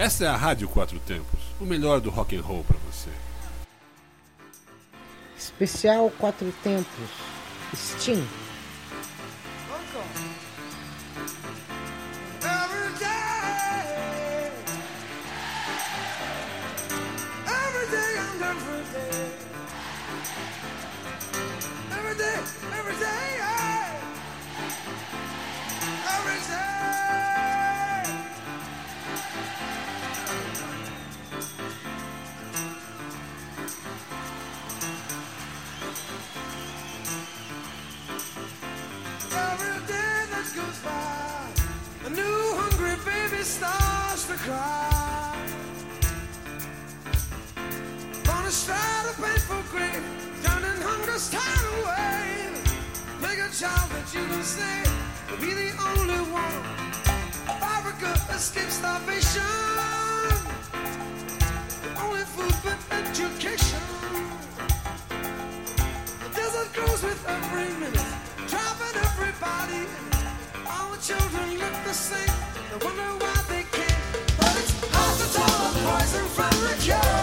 Essa é a Rádio Quatro Tempos, o melhor do rock and roll para você. Especial Quatro Tempos. Steam. Hunger's tide away. Make a child that you can say be the only one. Africa escapes starvation. Only food but education. The desert grows with every minute, dropping everybody. All the children look the same. They wonder why they can't. But it's hard to tell the poison from the cure.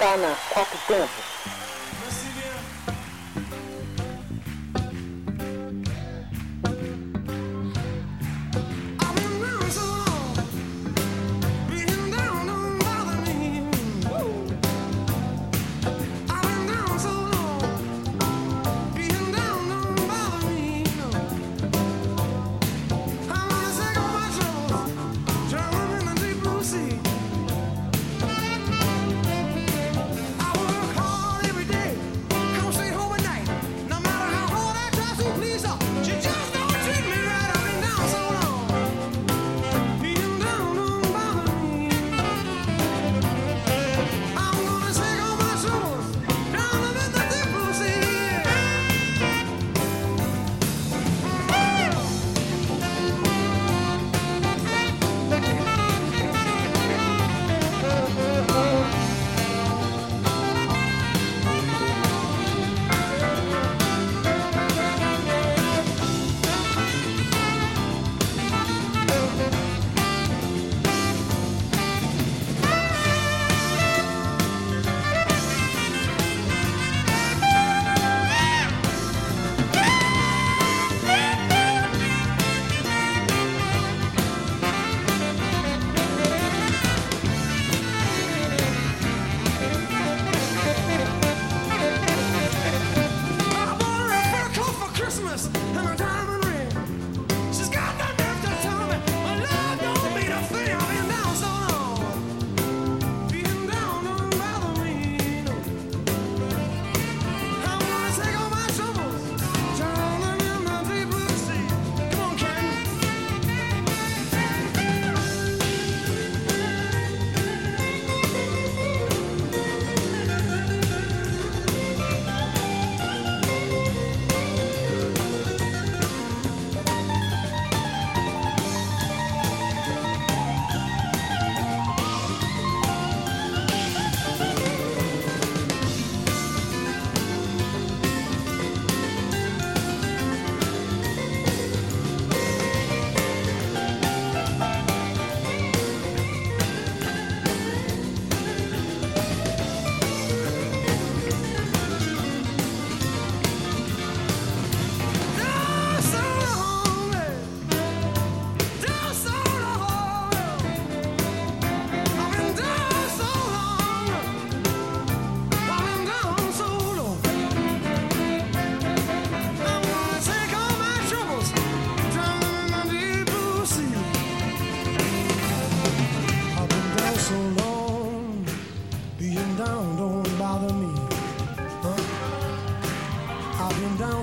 Você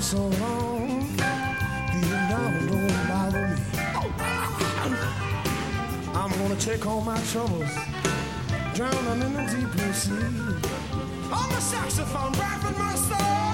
so long, being down don't bother me. I'm gonna take all my troubles, drown them in the deep blue sea. On the saxophone, rapping my soul.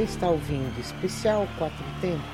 Você está ouvindo Especial Quatro Tempos.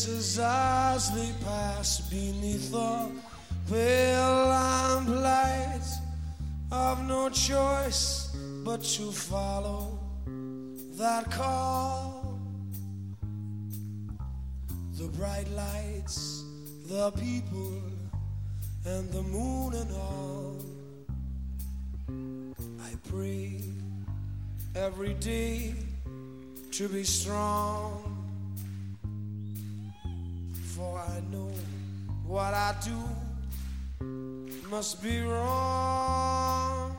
faces as they pass beneath the pale lamplight. I've no choice but to follow that call. The bright lights, the people, and the moon and all. I pray every day to be strong before I know what I do must be wrong.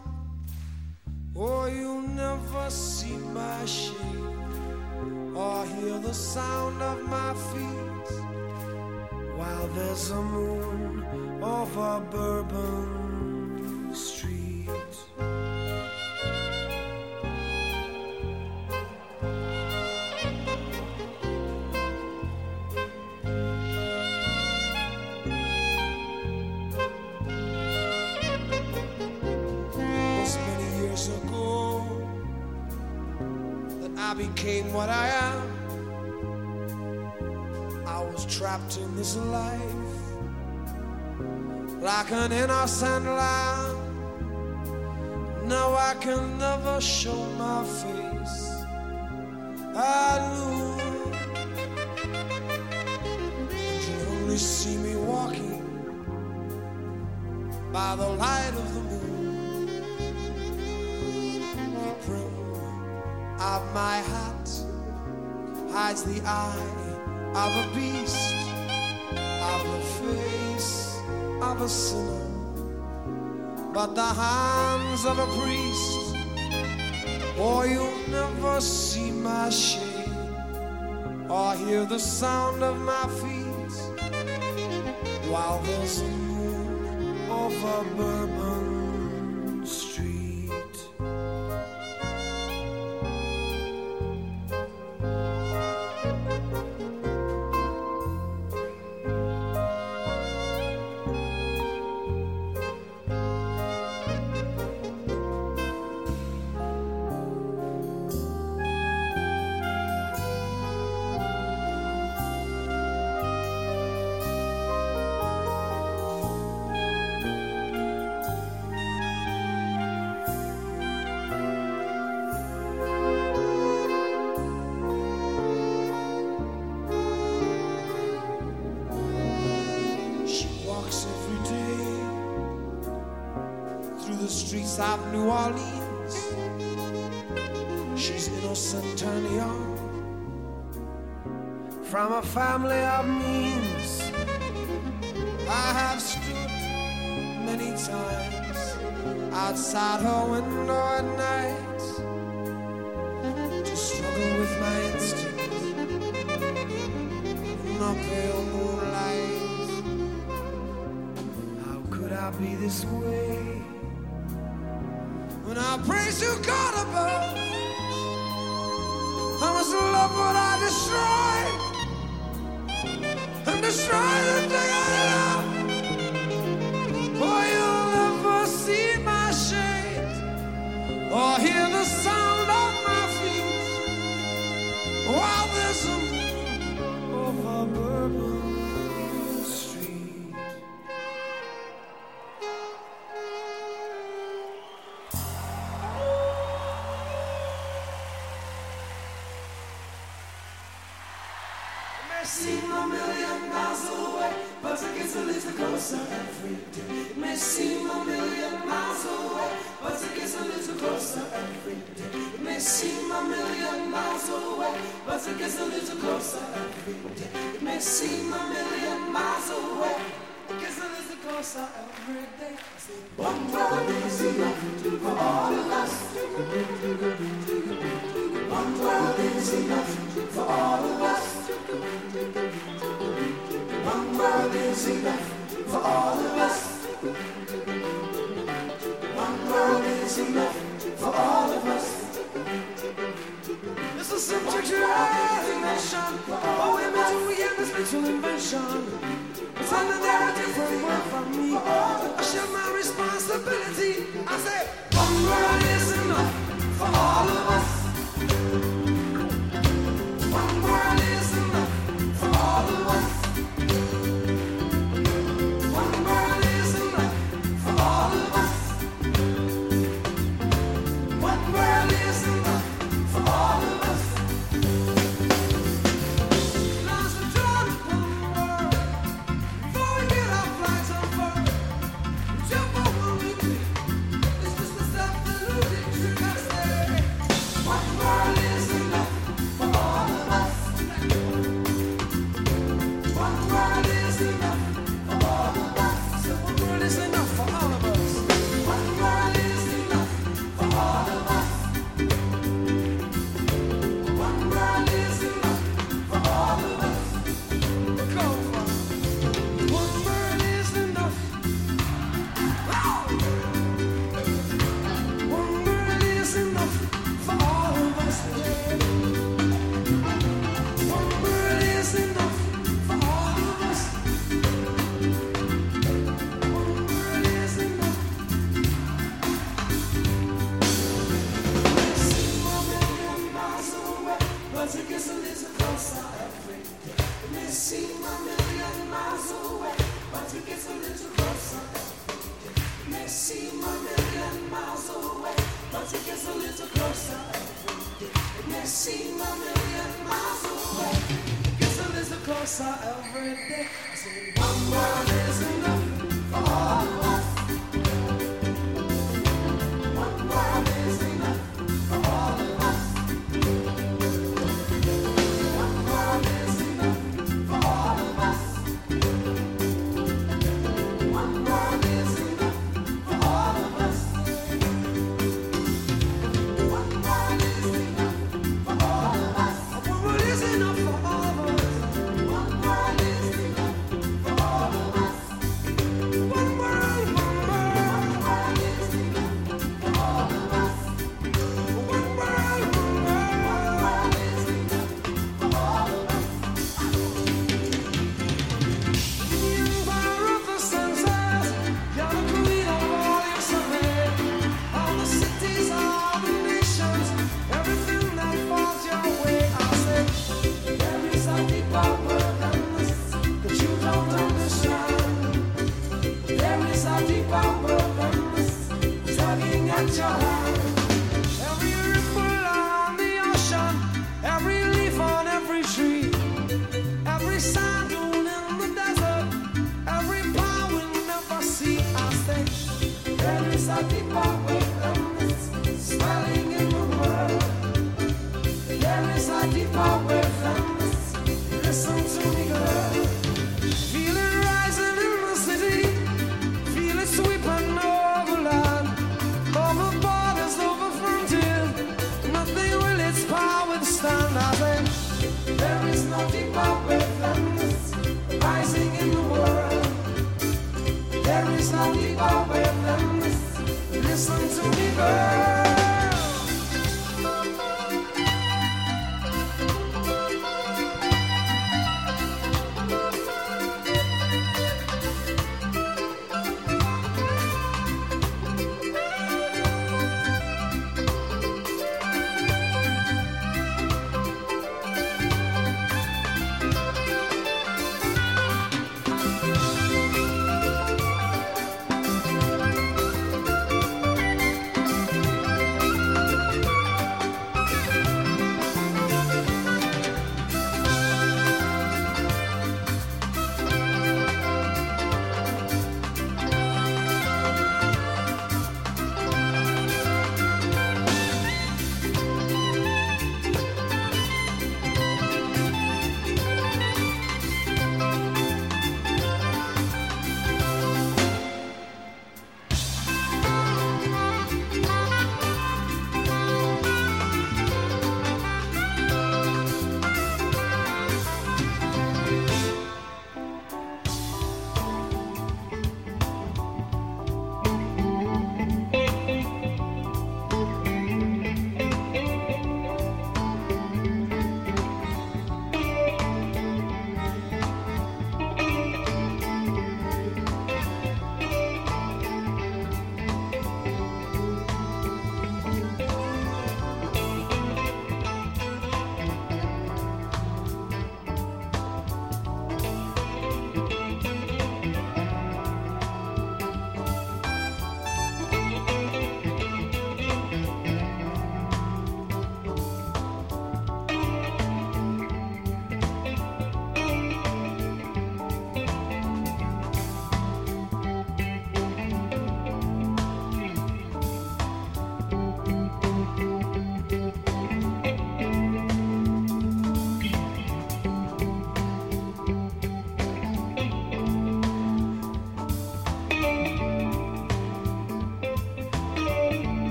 Or oh, you'll never see my shape or hear the sound of my feet while there's a moon over Bourbon. This life like an innocent lamb. Now I can never show my face. I knew you only see me walking by the light of the moon. The brim of my hat hides the eye of a beast, of the face of a sinner, but the hands of a priest. Or you'll never see my shade or hear the sound of my feet while there's a moon over Bourbon streets of New Orleans. She's innocent and young from a family of means. I have stood many times outside her window at night to struggle with my instincts in the pale moonlight. How could I be this way praise to God above? How much love what I destroy and destroy the thing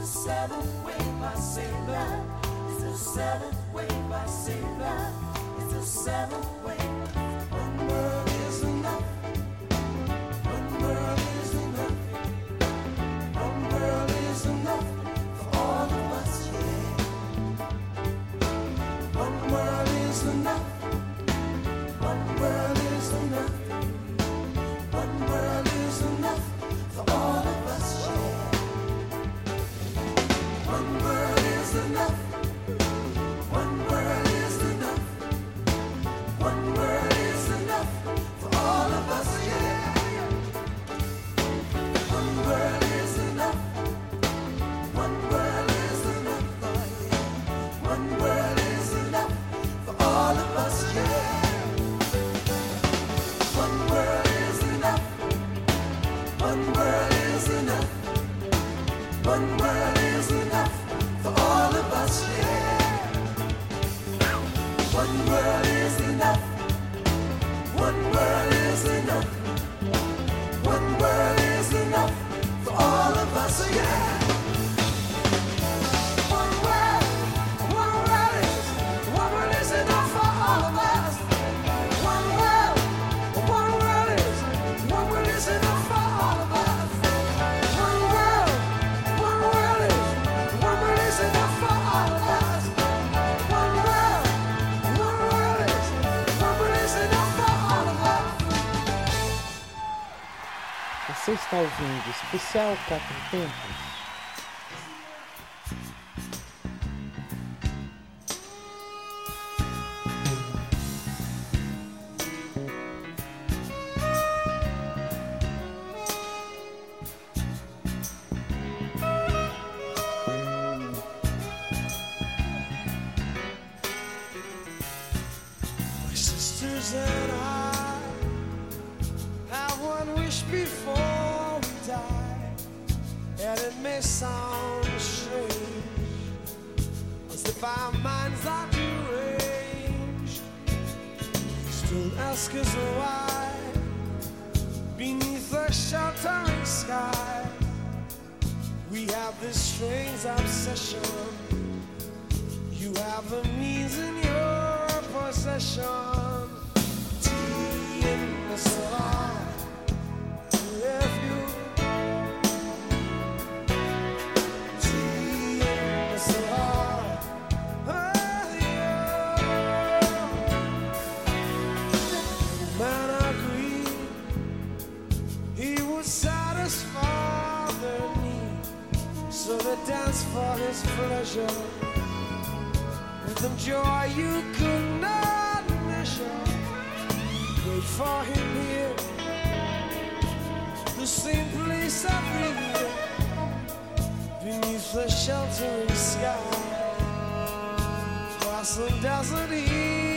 the seventh wave I say love. It's the seventh wave I say love. It's the seventh wave. The Capim Tempos. My sisters and I strange, as if our minds are deranged. Still ask us why, beneath sheltering sky, we have this strange obsession. You have a means in your possession. Tea in the Sahara. for his pleasure with the joy you could not measure. Wait for him here, the same place every year, beneath the sheltering sky, across the desert.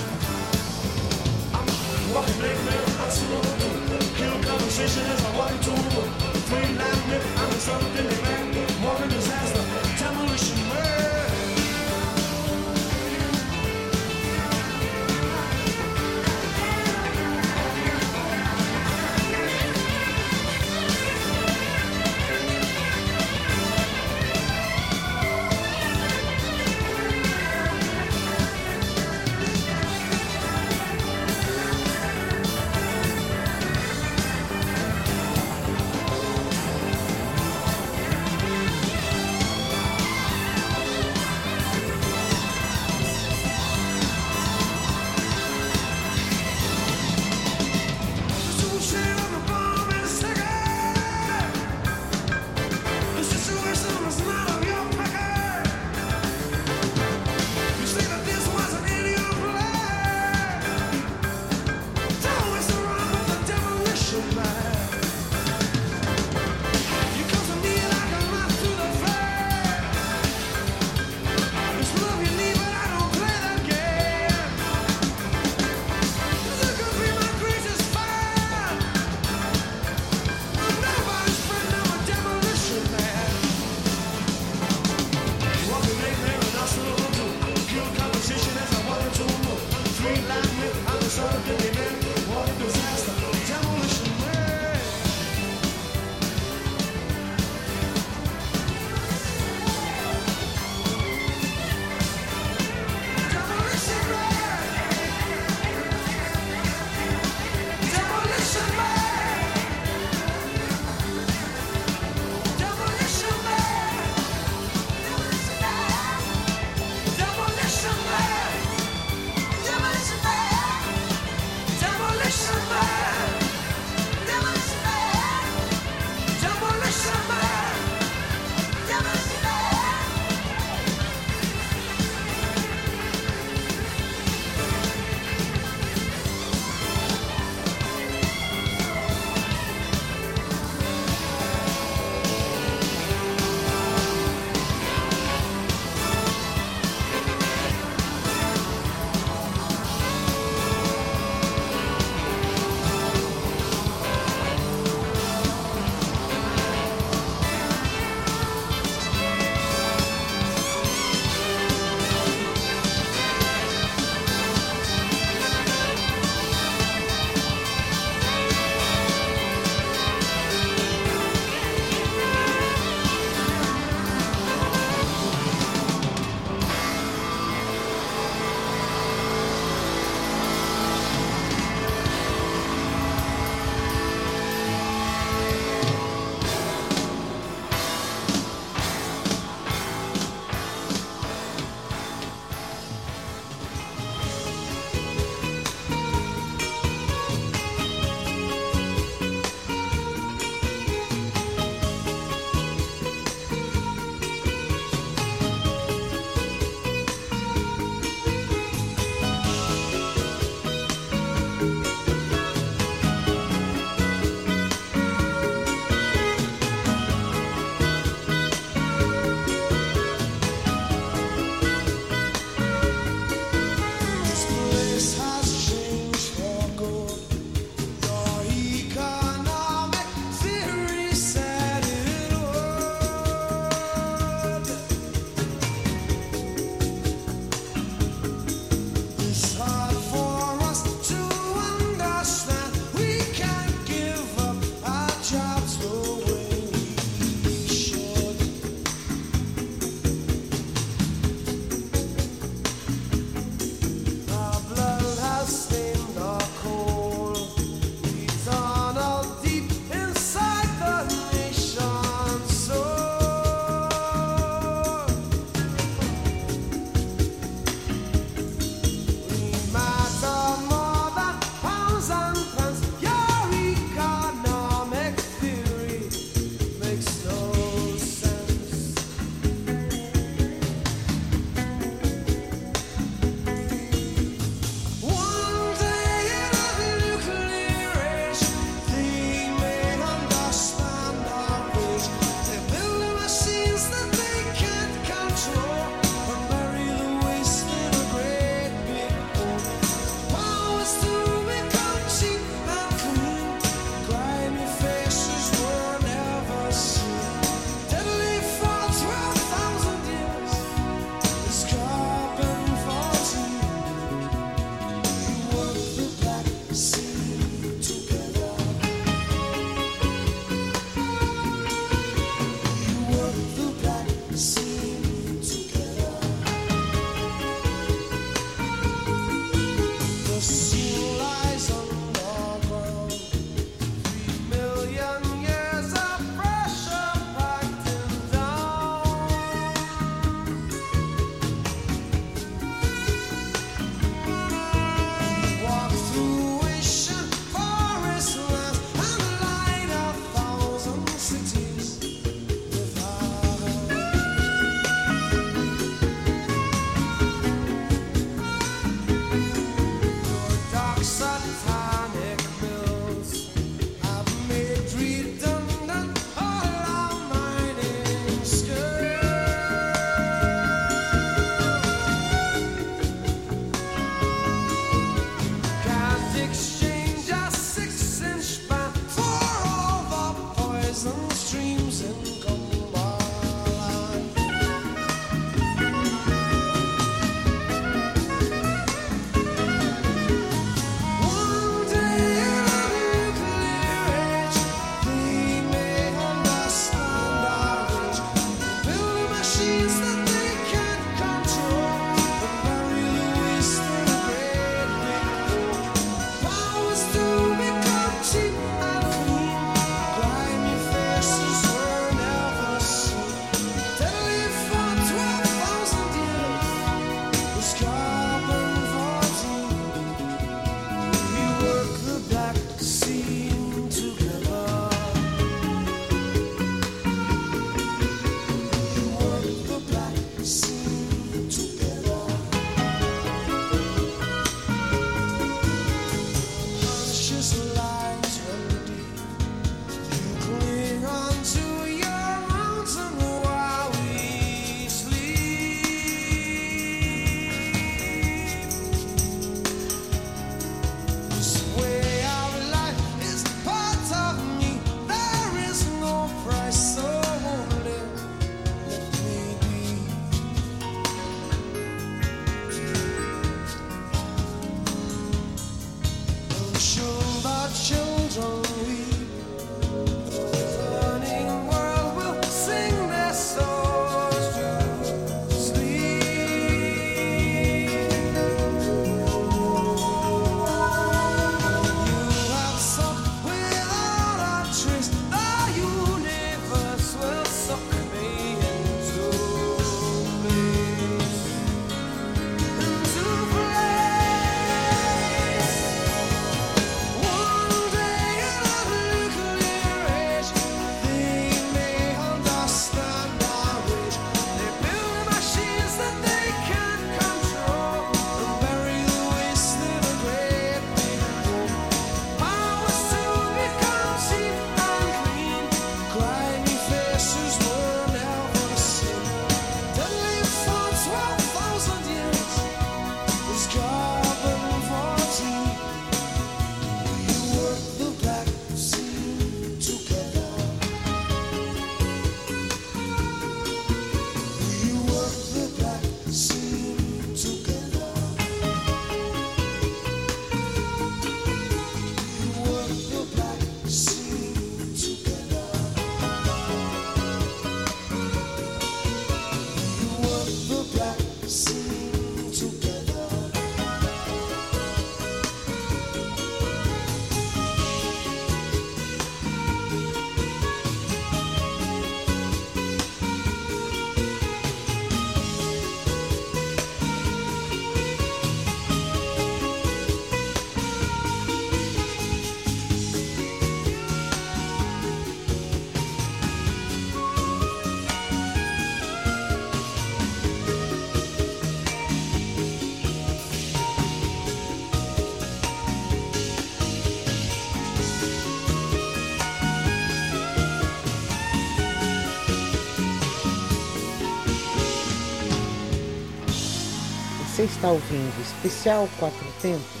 Você está ouvindo Especial Quatro Tempos?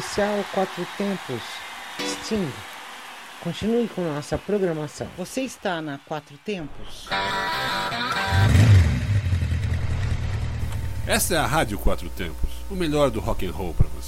Especial Quatro Tempos Sting? Continue com nossa programação. Você está na Quatro Tempos? Essa é a Rádio Quatro Tempos, o melhor do rock and roll para você.